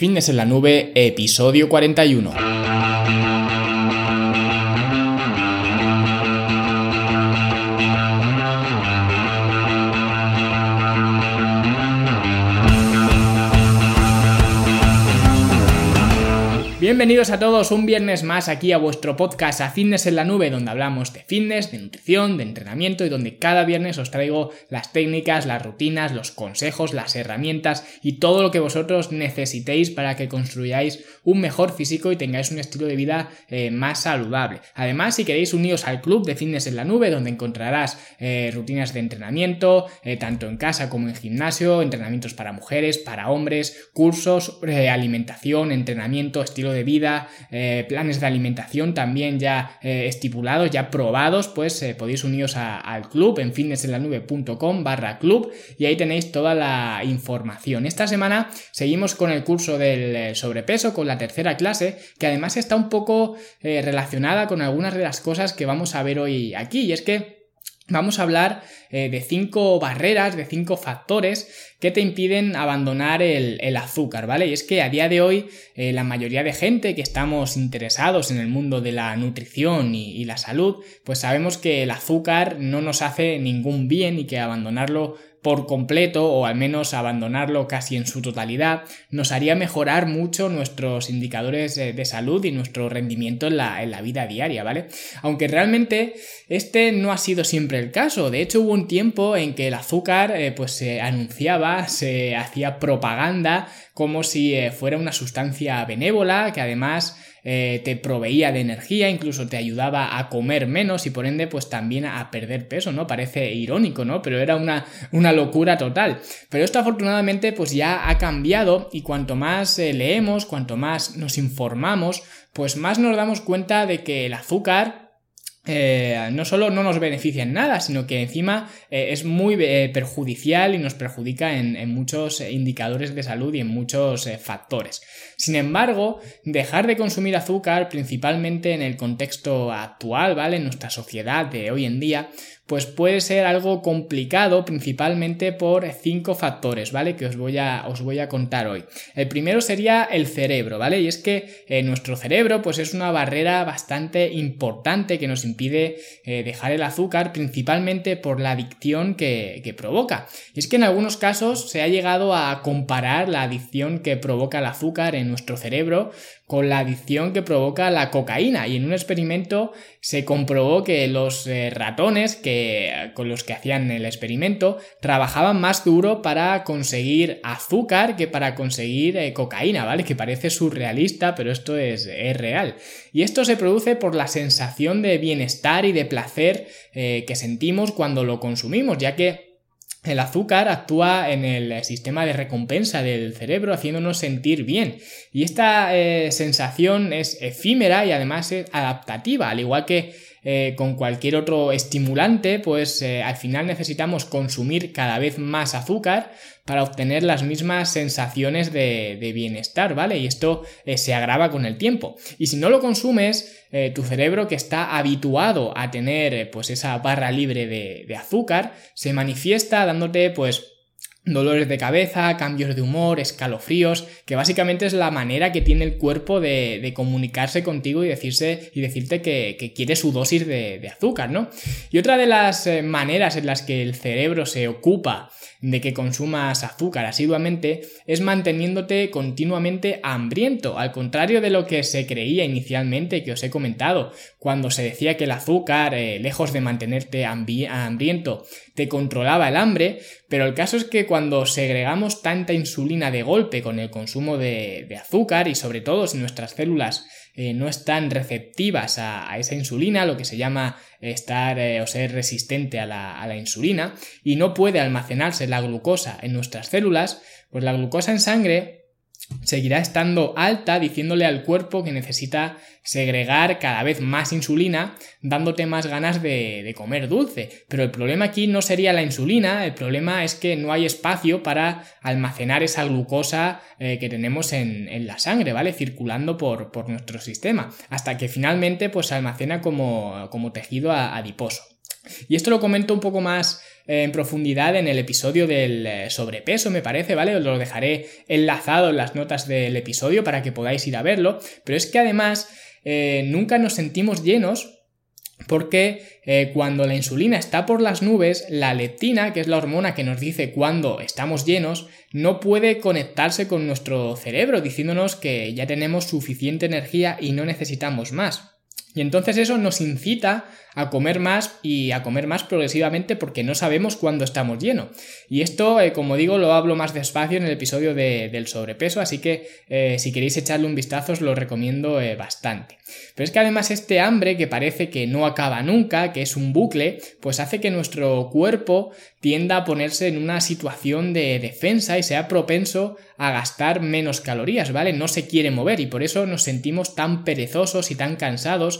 Fitness en la Nube, episodio 41. Bienvenidos a todos un viernes más aquí a vuestro podcast a Fitness en la Nube, donde hablamos de fitness, de nutrición, de entrenamiento y donde cada viernes os traigo las técnicas, las rutinas, los consejos, las herramientas y todo lo que vosotros necesitéis para que construyáis un mejor físico y tengáis un estilo de vida eh, más saludable. Además, si queréis uniros al club de Fitness en la Nube, donde encontrarás eh, rutinas de entrenamiento, eh, tanto en casa como en gimnasio, entrenamientos para mujeres, para hombres, cursos, alimentación, entrenamiento, estilo de vida, eh, planes de alimentación también ya eh, estipulados, ya probados, pues eh, podéis uniros al club en fitnessenlanube.com barra club y ahí tenéis toda la información. Esta semana seguimos con el curso del sobrepeso, con la tercera clase, que además está un poco relacionada con algunas de las cosas que vamos a ver hoy aquí, y es que vamos a hablar eh, de cinco barreras, de cinco factores que te impiden abandonar el, azúcar, ¿vale? Y es que a día de hoy eh, la mayoría de gente que estamos interesados en el mundo de la nutrición y, y la salud, pues sabemos que el azúcar no nos hace ningún bien y que abandonarlo por completo o al menos abandonarlo casi en su totalidad nos haría mejorar mucho nuestros indicadores de salud y nuestro rendimiento en la, en la vida diaria, ¿vale? Aunque realmente este no ha sido siempre el caso. De hecho hubo un tiempo en que el azúcar eh, pues se anunciaba, se hacía propaganda como si eh, fuera una sustancia benévola que además eh, te proveía de energía, incluso te ayudaba a comer menos y por ende pues también a perder peso, ¿no? Parece irónico, ¿no? Pero era una, una locura total. Pero esto afortunadamente pues ya ha cambiado y cuanto más eh, leemos, cuanto más nos informamos, pues más nos damos cuenta de que el azúcar eh, no solo no nos beneficia en nada, sino que encima eh, es muy eh, perjudicial y nos perjudica en, en, muchos indicadores de salud y en muchos factores. Sin embargo, dejar de consumir azúcar, principalmente en el contexto actual, ¿vale? En nuestra sociedad de hoy en día, pues puede ser algo complicado principalmente por cinco factores, ¿vale? Que os voy a, os voy a contar hoy. El primero sería el cerebro, ¿vale? Y es que eh, nuestro cerebro pues es una barrera bastante importante que nos impide eh, dejar el azúcar principalmente por la adicción que, que provoca. Y es que en algunos casos se ha llegado a comparar la adicción que provoca el azúcar en nuestro cerebro con la adicción que provoca la cocaína y en un experimento se comprobó que los eh, ratones que, con los que hacían el experimento trabajaban más duro para conseguir azúcar que para conseguir eh, cocaína, ¿vale? Que parece surrealista, pero esto es, es, real. Y esto se produce por la sensación de bienestar y de placer eh, que sentimos cuando lo consumimos, ya que el azúcar actúa en el sistema de recompensa del cerebro haciéndonos sentir bien y esta eh, sensación es efímera y además es adaptativa, al igual que eh, con cualquier otro estimulante, pues eh, al final necesitamos consumir cada vez más azúcar para obtener las mismas sensaciones de, bienestar, ¿vale? Y esto eh, se agrava con el tiempo. Y si no lo consumes, tu cerebro que está habituado a tener pues esa barra libre de, de azúcar, se manifiesta dándote pues dolores de cabeza, cambios de humor, escalofríos, que básicamente es la manera que tiene el cuerpo de, comunicarse contigo y, decirse, y decirte que, quiere su dosis de, de, azúcar, ¿no? Y otra de las eh, maneras en las que el cerebro se ocupa de que consumas azúcar asiduamente es manteniéndote continuamente hambriento, al contrario de lo que se creía inicialmente que os he comentado, cuando se decía que el azúcar, eh, lejos de mantenerte hambriento, te controlaba el hambre, pero el caso es que cuando segregamos tanta insulina de golpe con el consumo de, de azúcar y sobre todo si nuestras células eh, no están receptivas a, esa insulina, lo que se llama estar eh, o ser resistente a la, a la insulina, y no puede almacenarse la glucosa en nuestras células, pues la glucosa en sangre seguirá estando alta diciéndole al cuerpo que necesita segregar cada vez más insulina dándote más ganas de, comer dulce. Pero el problema aquí no sería la insulina, el problema es que no hay espacio para almacenar esa glucosa eh, que tenemos en, la sangre, ¿vale? Circulando por, por, nuestro sistema, hasta que finalmente pues se almacena como, como tejido adiposo. Y esto lo comento un poco más en profundidad en el episodio del eh, sobrepeso, me parece, ¿vale? Os lo dejaré enlazado en las notas del episodio para que podáis ir a verlo. Pero es que además eh, nunca nos sentimos llenos porque eh, cuando la insulina está por las nubes, la leptina, que es la hormona que nos dice cuando estamos llenos, no puede conectarse con nuestro cerebro, diciéndonos que ya tenemos suficiente energía y no necesitamos más. Y entonces eso nos incita a comer más y a comer más progresivamente porque no sabemos cuándo estamos llenos. Y esto, eh, como digo, lo hablo más despacio en el episodio del sobrepeso, así que eh, si queréis echarle un vistazo os lo recomiendo eh, bastante. Pero es que además este hambre que parece que no acaba nunca, que es un bucle, pues hace que nuestro cuerpo tienda a ponerse en una situación de defensa y sea propenso a gastar menos calorías, ¿vale? No se quiere mover y por eso nos sentimos tan perezosos y tan cansados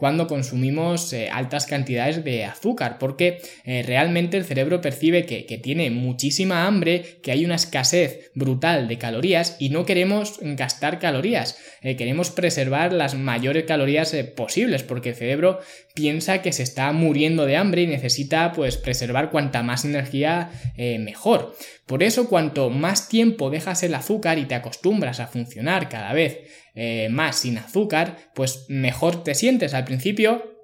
cuando consumimos altas cantidades de azúcar, porque eh, realmente el cerebro percibe que, tiene muchísima hambre, que hay una escasez brutal de calorías y no queremos gastar calorías, eh, queremos preservar las mayores calorías eh, posibles, porque el cerebro piensa que se está muriendo de hambre y necesita pues preservar cuanta más energía mejor. Por eso cuanto más tiempo dejas el azúcar y te acostumbras a funcionar cada vez más sin azúcar, pues mejor te sientes al principio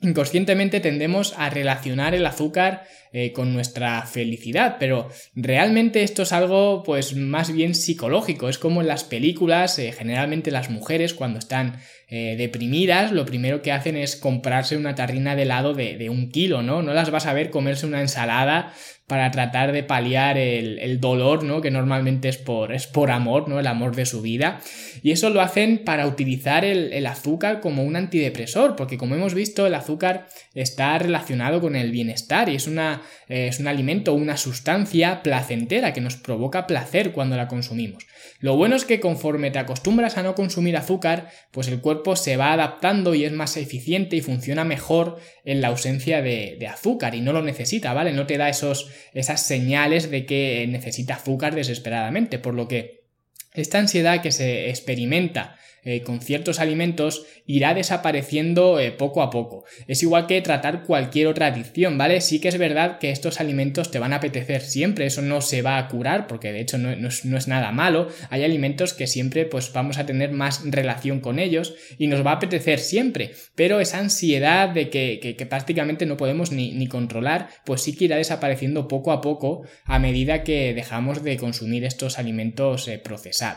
Inconscientemente tendemos a relacionar el azúcar eh, con nuestra felicidad, pero realmente esto es algo pues más bien psicológico, es como en las películas, eh, generalmente las mujeres cuando están eh, deprimidas lo primero que hacen es comprarse una tarrina de helado de, de, un kilo, ¿no? No las vas a ver comerse una ensalada para tratar de paliar el, dolor, ¿no? Que normalmente es por, es por amor, ¿no? El amor de su vida. Y eso lo hacen para utilizar el, azúcar como un antidepresor, porque como hemos visto, el azúcar está relacionado con el bienestar y es, una, eh, es un alimento, una sustancia placentera que nos provoca placer cuando la consumimos. Lo bueno es que conforme te acostumbras a no consumir azúcar, pues el cuerpo se va adaptando y es más eficiente y funciona mejor en la ausencia de, de azúcar y no lo necesita, ¿vale? No te da esos esas señales de que necesita azúcar desesperadamente, por lo que esta ansiedad que se experimenta eh, con ciertos alimentos irá desapareciendo eh, poco a poco. Es igual que tratar cualquier otra adicción, ¿vale? Sí que es verdad que estos alimentos te van a apetecer siempre, eso no se va a curar porque de hecho no, es, nada malo. Hay alimentos que siempre pues vamos a tener más relación con ellos y nos va a apetecer siempre, pero esa ansiedad de que, prácticamente no podemos ni, controlar, pues sí que irá desapareciendo poco a poco a medida que dejamos de consumir estos alimentos eh, procesados.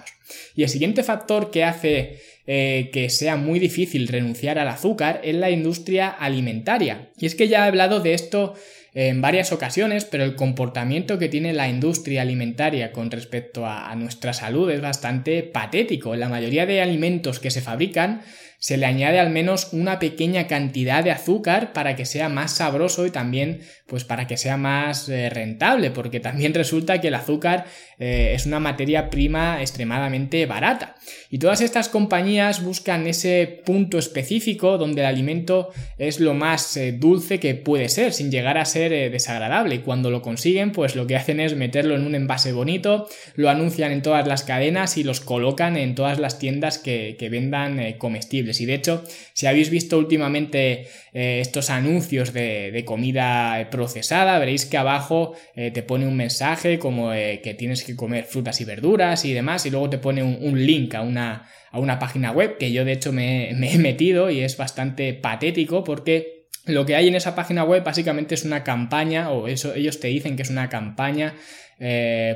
Y el siguiente factor que hace eh, que sea muy difícil renunciar al azúcar es la industria alimentaria. Y es que ya he hablado de esto en varias ocasiones, pero el comportamiento que tiene la industria alimentaria con respecto a, nuestra salud es bastante patético. La mayoría de alimentos que se fabrican se le añade al menos una pequeña cantidad de azúcar para que sea más sabroso y también pues para que sea más eh, rentable, porque también resulta que el azúcar eh, es una materia prima extremadamente barata. Y todas estas compañías buscan ese punto específico donde el alimento es lo más eh, dulce que puede ser, sin llegar a ser desagradable. Y cuando lo consiguen, pues lo que hacen es meterlo en un envase bonito, lo anuncian en todas las cadenas y los colocan en todas las tiendas que vendan comestibles. Y de hecho, si habéis visto últimamente eh, estos anuncios de, comida procesada, veréis que abajo eh, te pone un mensaje como eh, que tienes que comer frutas y verduras y demás, y luego te pone un, link a una, a una, página web que yo de hecho me, he metido y es bastante patético porque lo que hay en esa página web básicamente es una campaña, o eso ellos te dicen que es una campaña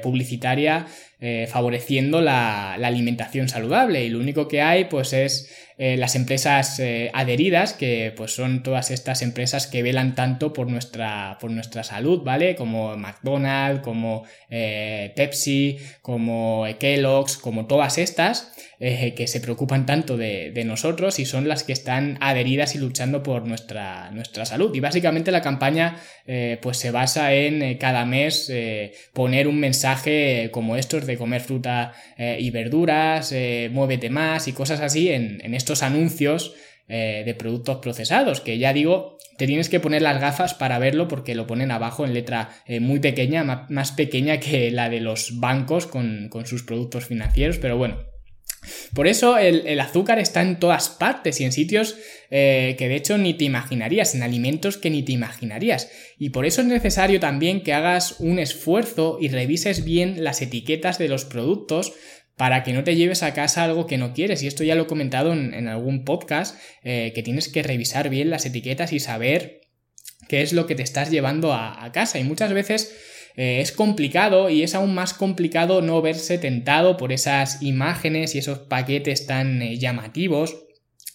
publicitaria favoreciendo la, alimentación saludable y lo único que hay pues es eh, las empresas eh, adheridas, que pues son todas estas empresas que velan tanto por nuestra, por nuestra salud, ¿vale? Como McDonald's, como eh, Pepsi, como Kellogg's, como todas estas, que se preocupan tanto de, de, nosotros y son las que están adheridas y luchando por nuestra, nuestra salud. Y básicamente la campaña pues se basa en cada mes poner un mensaje como estos de comer fruta y verduras, muévete más y cosas así en, estos anuncios eh, de productos procesados, que ya digo, te tienes que poner las gafas para verlo porque lo ponen abajo en letra eh, muy pequeña, más pequeña que la de los bancos con sus productos financieros, pero bueno, Por eso el, azúcar está en todas partes y en sitios eh, que de hecho ni te imaginarías, en alimentos que ni te imaginarías. Y por eso es necesario también que hagas un esfuerzo y revises bien las etiquetas de los productos para que no te lleves a casa algo que no quieres. Y esto ya lo he comentado en, algún podcast, eh, que tienes que revisar bien las etiquetas y saber qué es lo que te estás llevando a, casa. Y muchas veces eh, es complicado y es aún más complicado no verse tentado por esas imágenes y esos paquetes tan eh, llamativos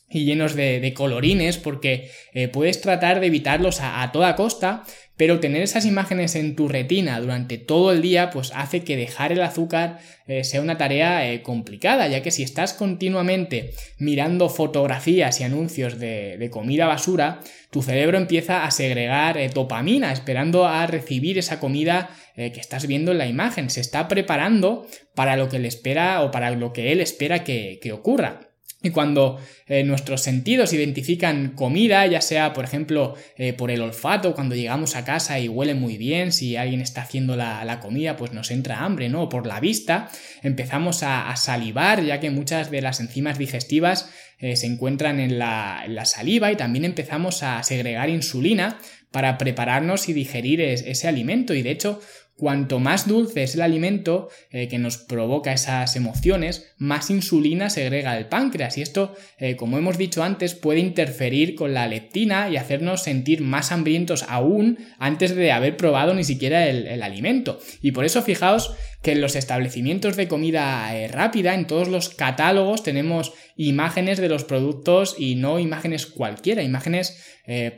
y llenos de, colorines porque puedes tratar de evitarlos a, toda costa pero tener esas imágenes en tu retina durante todo el día pues hace que dejar el azúcar eh, sea una tarea eh, complicada, ya que si estás continuamente mirando fotografías y anuncios de, comida basura, tu cerebro empieza a segregar eh, dopamina esperando a recibir esa comida que estás viendo en la imagen, se está preparando para lo que él espera o para lo que él espera que ocurra. Y cuando eh, nuestros sentidos identifican comida, ya sea por ejemplo eh, por el olfato, cuando llegamos a casa y huele muy bien, si alguien está haciendo la, comida, pues nos entra hambre, ¿no? O por la vista, empezamos a, salivar, ya que muchas de las enzimas digestivas eh, se encuentran en la, en la, saliva y también empezamos a segregar insulina para prepararnos y digerir ese alimento. Y de hecho, Cuanto más dulce es el alimento eh, que nos provoca esas emociones, más insulina segrega el páncreas y esto, eh, como hemos dicho antes, puede interferir con la leptina y hacernos sentir más hambrientos aún antes de haber probado ni siquiera el, alimento. Y por eso fijaos que en los establecimientos de comida eh, rápida, en todos los catálogos tenemos imágenes de los productos y no imágenes cualquiera, imágenes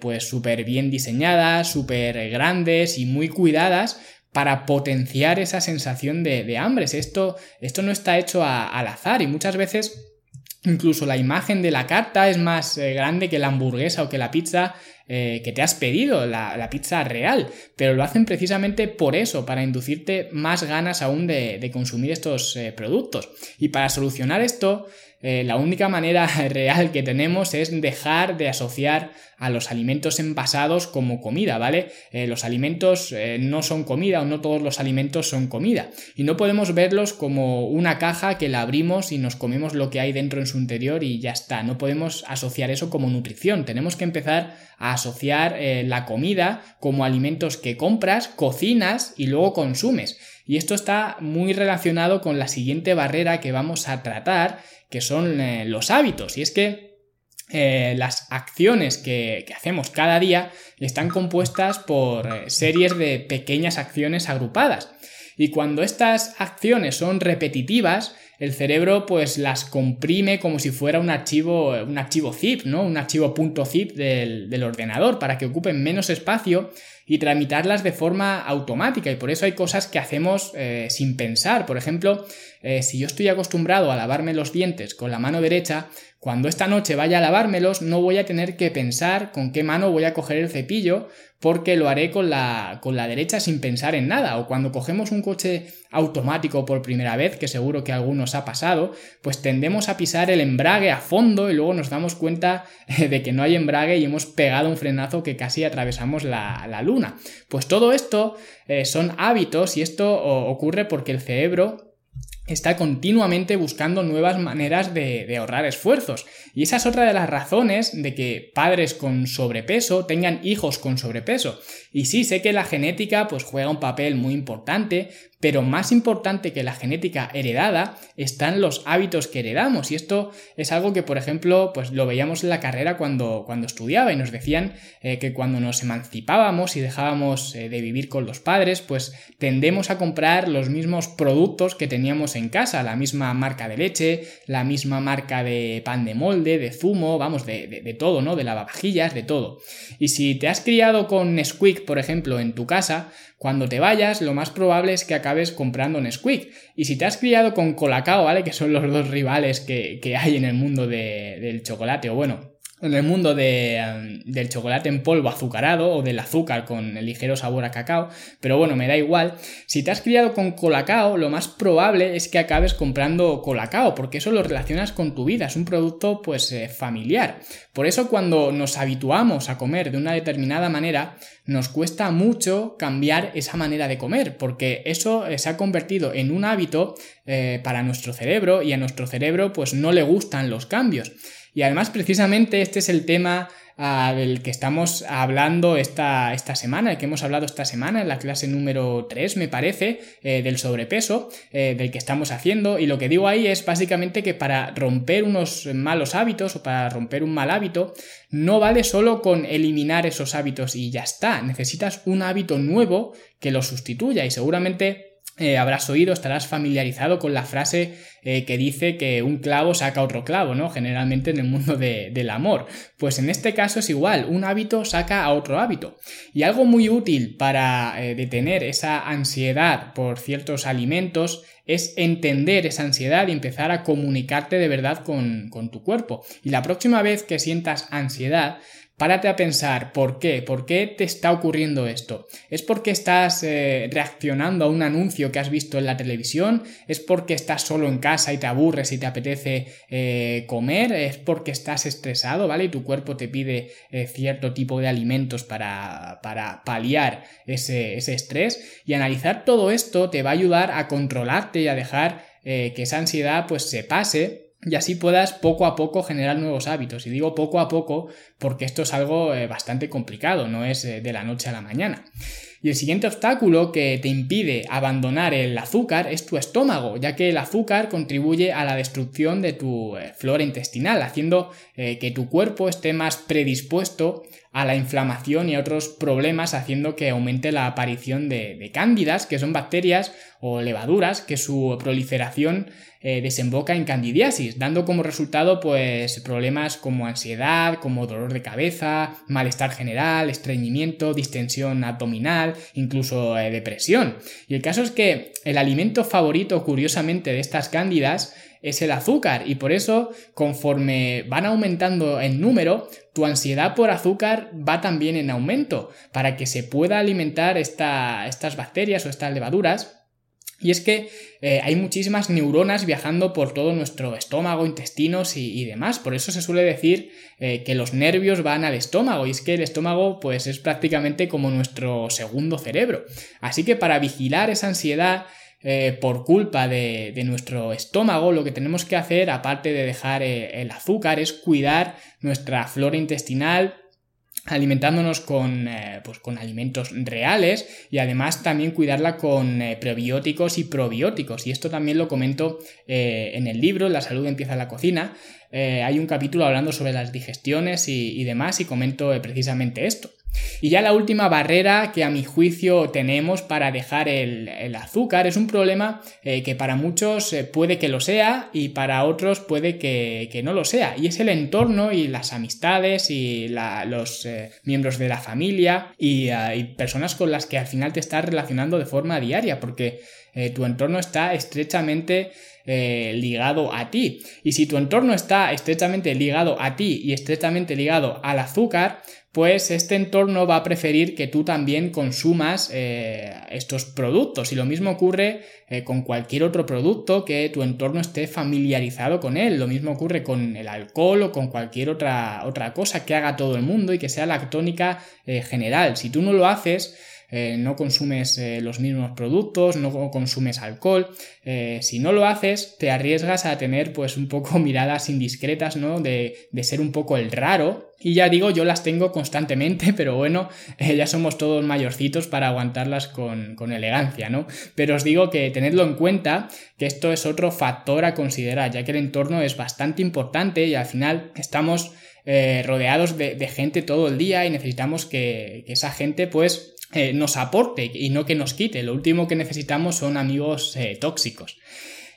pues súper bien diseñadas, súper grandes y muy cuidadas para potenciar esa sensación de, hambre. Esto, esto no está hecho al azar y muchas veces incluso la imagen de la carta es más eh, grande que la hamburguesa o que la pizza eh, que te has pedido, la, pizza real, pero lo hacen precisamente por eso, para inducirte más ganas aún de, consumir estos eh, productos. Y para solucionar esto, eh, la única manera real que tenemos es dejar de asociar a los alimentos envasados como comida, ¿vale? Eh, los alimentos eh, no son comida o no todos los alimentos son comida. Y no podemos verlos como una caja que la abrimos y nos comemos lo que hay dentro en su interior y ya está. No podemos asociar eso como nutrición. Tenemos que empezar a asociar la comida como alimentos que compras, cocinas y luego consumes. Y esto está muy relacionado con la siguiente barrera que vamos a tratar, que son eh, los hábitos. Y es que eh, las acciones que, hacemos cada día están compuestas por eh, series de pequeñas acciones agrupadas. Y cuando estas acciones son repetitivas, el cerebro pues las comprime como si fuera un archivo, un archivo zip, ¿no? Un archivo .zip del, del ordenador para que ocupen menos espacio y tramitarlas de forma automática y por eso hay cosas que hacemos eh, sin pensar. Por ejemplo, eh, si yo estoy acostumbrado a lavarme los dientes con la mano derecha, cuando esta noche vaya a lavármelos no voy a tener que pensar con qué mano voy a coger el cepillo porque lo haré con la, con la derecha sin pensar en nada. O cuando cogemos un coche automático por primera vez, que seguro que a algunos ha pasado, pues tendemos a pisar el embrague a fondo y luego nos damos cuenta eh, de que no hay embrague y hemos pegado un frenazo que casi atravesamos la, luna. Pues todo esto eh, son hábitos y esto ocurre porque el cerebro está continuamente buscando nuevas maneras de, ahorrar esfuerzos. Y esa es otra de las razones de que padres con sobrepeso tengan hijos con sobrepeso. Y sí, sé que la genética pues juega un papel muy importante, pero más importante que la genética heredada están los hábitos que heredamos. Y esto es algo que, por ejemplo, pues lo veíamos en la carrera cuando, cuando estudiaba y nos decían eh, que cuando nos emancipábamos y dejábamos eh, de vivir con los padres, pues tendemos a comprar los mismos productos que teníamos en casa, la misma marca de leche, la misma marca de pan de molde, de zumo, vamos, de, de todo, ¿no? De lavavajillas, de todo. Y si te has criado con Nesquik, por ejemplo, en tu casa, cuando te vayas, lo más probable es que acabes comprando Nesquik. Y si te has criado con Colacao, ¿vale? Que son los dos rivales que, hay en el mundo del chocolate, o bueno, en el mundo de, del chocolate en polvo azucarado o del azúcar con el ligero sabor a cacao, pero bueno, me da igual. Si te has criado con colacao, lo más probable es que acabes comprando colacao, porque eso lo relacionas con tu vida, es un producto pues eh, familiar. Por eso cuando nos habituamos a comer de una determinada manera, nos cuesta mucho cambiar esa manera de comer, porque eso eh, se ha convertido en un hábito eh, para nuestro cerebro y a nuestro cerebro pues no le gustan los cambios. Y además, precisamente, este es el tema ah, del que estamos hablando esta, esta semana, el que hemos hablado esta semana en la clase número 3, me parece, eh, del sobrepeso, eh, del que estamos haciendo. Y lo que digo ahí es básicamente que para romper unos malos hábitos o para romper un mal hábito, no vale solo con eliminar esos hábitos y ya está. Necesitas un hábito nuevo que lo sustituya y seguramente eh, habrás oído, estarás familiarizado con la frase eh, que dice que un clavo saca otro clavo, ¿no? Generalmente en el mundo del amor. Pues en este caso es igual, un hábito saca a otro hábito. Y algo muy útil para eh, detener esa ansiedad por ciertos alimentos es entender esa ansiedad y empezar a comunicarte de verdad con, con tu cuerpo. Y la próxima vez que sientas ansiedad, Párate a pensar por qué, por qué te está ocurriendo esto. ¿Es porque estás eh, reaccionando a un anuncio que has visto en la televisión? ¿Es porque estás solo en casa y te aburres y te apetece eh, comer? ¿Es porque estás estresado, ¿vale? Y tu cuerpo te pide eh, cierto tipo de alimentos para, para paliar ese, ese estrés. Y analizar todo esto te va a ayudar a controlarte y a dejar que esa ansiedad pues se pase y así puedas poco a poco generar nuevos hábitos. Y digo poco a poco porque esto es algo eh, bastante complicado, no es eh, de la noche a la mañana. Y el siguiente obstáculo que te impide abandonar el azúcar es tu estómago, ya que el azúcar contribuye a la destrucción de tu eh, flora intestinal, haciendo que tu cuerpo esté más predispuesto a la inflamación y a otros problemas, haciendo que aumente la aparición de, cándidas, que son bacterias o levaduras, que su proliferación eh, desemboca en candidiasis, dando como resultado pues problemas como ansiedad, como dolor de cabeza, malestar general, estreñimiento, distensión abdominal, incluso eh, depresión. Y el caso es que el alimento favorito, curiosamente, de estas cándidas es el azúcar y por eso conforme van aumentando en número, tu ansiedad por azúcar va también en aumento para que se pueda alimentar estas bacterias o estas levaduras y es que eh, hay muchísimas neuronas viajando por todo nuestro estómago, intestinos y, demás. Por eso se suele decir eh, que los nervios van al estómago. Y es que el estómago, pues, es prácticamente como nuestro segundo cerebro. Así que para vigilar esa ansiedad eh, por culpa de, nuestro estómago, lo que tenemos que hacer, aparte de dejar el azúcar, es cuidar nuestra flora intestinal, alimentándonos con, eh, pues con alimentos reales y además también cuidarla con eh, prebióticos y probióticos. Y esto también lo comento eh, en el libro, La salud empieza en la cocina. Hay un capítulo hablando sobre las digestiones y demás y comento precisamente esto. Y ya la última barrera que a mi juicio tenemos para dejar el, azúcar es un problema eh, que para muchos eh, puede que lo sea y para otros puede que, no lo sea. Y es el entorno y las amistades y los eh, miembros de la familia y, y, personas con las que al final te estás relacionando de forma diaria porque tu entorno está estrechamente ligado a ti. Y si tu entorno está estrechamente ligado a ti y estrechamente ligado al azúcar, pues este entorno va a preferir que tú también consumas eh, estos productos. Y lo mismo ocurre eh, con cualquier otro producto que tu entorno esté familiarizado con él. Lo mismo ocurre con el alcohol o con cualquier otra, otra cosa que haga todo el mundo y que sea la tónica eh, general. Si tú no lo haces, eh, no consumes eh, los mismos productos, no consumes alcohol. Eh, si no lo haces, te arriesgas a tener pues un poco miradas indiscretas, ¿no? De, ser un poco el raro. Y ya digo, yo las tengo constantemente, pero bueno, ya somos todos mayorcitos para aguantarlas con, con, elegancia, ¿no? Pero os digo que tenedlo en cuenta, que esto es otro factor a considerar, ya que el entorno es bastante importante y al final estamos rodeados de, gente todo el día y necesitamos que esa gente pues eh, nos aporte y no que nos quite. Lo último que necesitamos son amigos eh, tóxicos.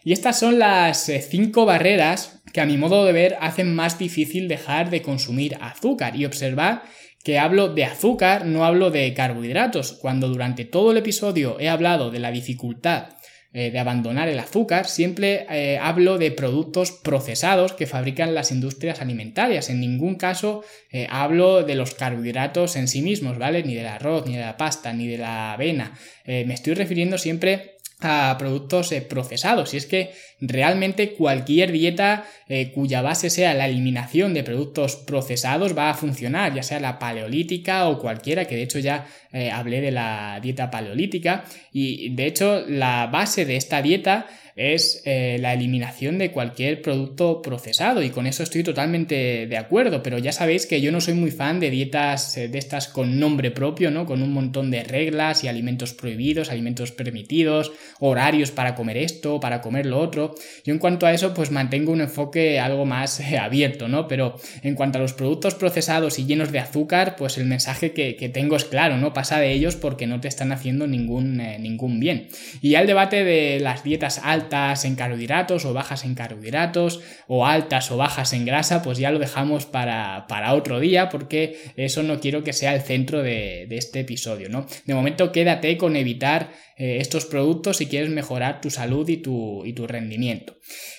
Y estas son las eh, cinco barreras que a mi modo de ver hacen más difícil dejar de consumir azúcar. Y observar que hablo de azúcar, no hablo de carbohidratos. Cuando durante todo el episodio he hablado de la dificultad eh, de abandonar el azúcar, siempre eh, hablo de productos procesados que fabrican las industrias alimentarias. En ningún caso eh, hablo de los carbohidratos en sí mismos, ¿vale? Ni del arroz, ni de la pasta, ni de la avena. me estoy refiriendo siempre a productos procesados. Y es que realmente cualquier dieta eh, cuya base sea la eliminación de productos procesados va a funcionar, ya sea la paleolítica o cualquiera, que de hecho ya eh, hablé de la dieta paleolítica. Y de hecho la base de esta dieta es eh, la eliminación de cualquier producto procesado y con eso estoy totalmente de acuerdo, pero ya sabéis que yo no soy muy fan de dietas de estas con nombre propio, ¿no? Con un montón de reglas y alimentos prohibidos, alimentos permitidos, horarios para comer esto, para comer lo otro. Yo en cuanto a eso pues mantengo un enfoque algo más eh, abierto, ¿no? Pero en cuanto a los productos procesados y llenos de azúcar, pues el mensaje que, tengo es claro, no pasa de ellos porque no te están haciendo ningún, ningún bien. Y ya el debate de las dietas altas en carbohidratos o bajas en carbohidratos o altas o bajas en grasa, pues ya lo dejamos para, otro día porque eso no quiero que sea el centro de, de este episodio, ¿no? De momento quédate con evitar eh, estos productos si quieres mejorar tu salud y tu, y tu rendimiento.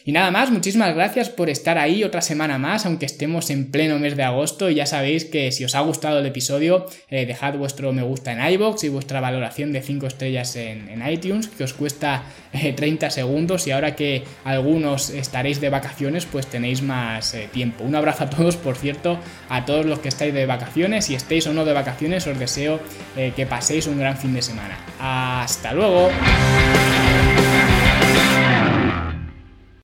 Y nada más, muchísimas gracias por estar ahí otra semana más, aunque estemos en pleno mes de agosto. Y ya sabéis que si os ha gustado el episodio, eh, dejad vuestro me gusta en iBox y vuestra valoración de 5 estrellas en, iTunes, que os cuesta 30 eh, segundos. Y ahora que algunos estaréis de vacaciones, pues tenéis más tiempo. Un abrazo a todos, por cierto, a todos los que estáis de vacaciones. Si estéis o no de vacaciones, os deseo que paséis un gran fin de semana. Hasta luego.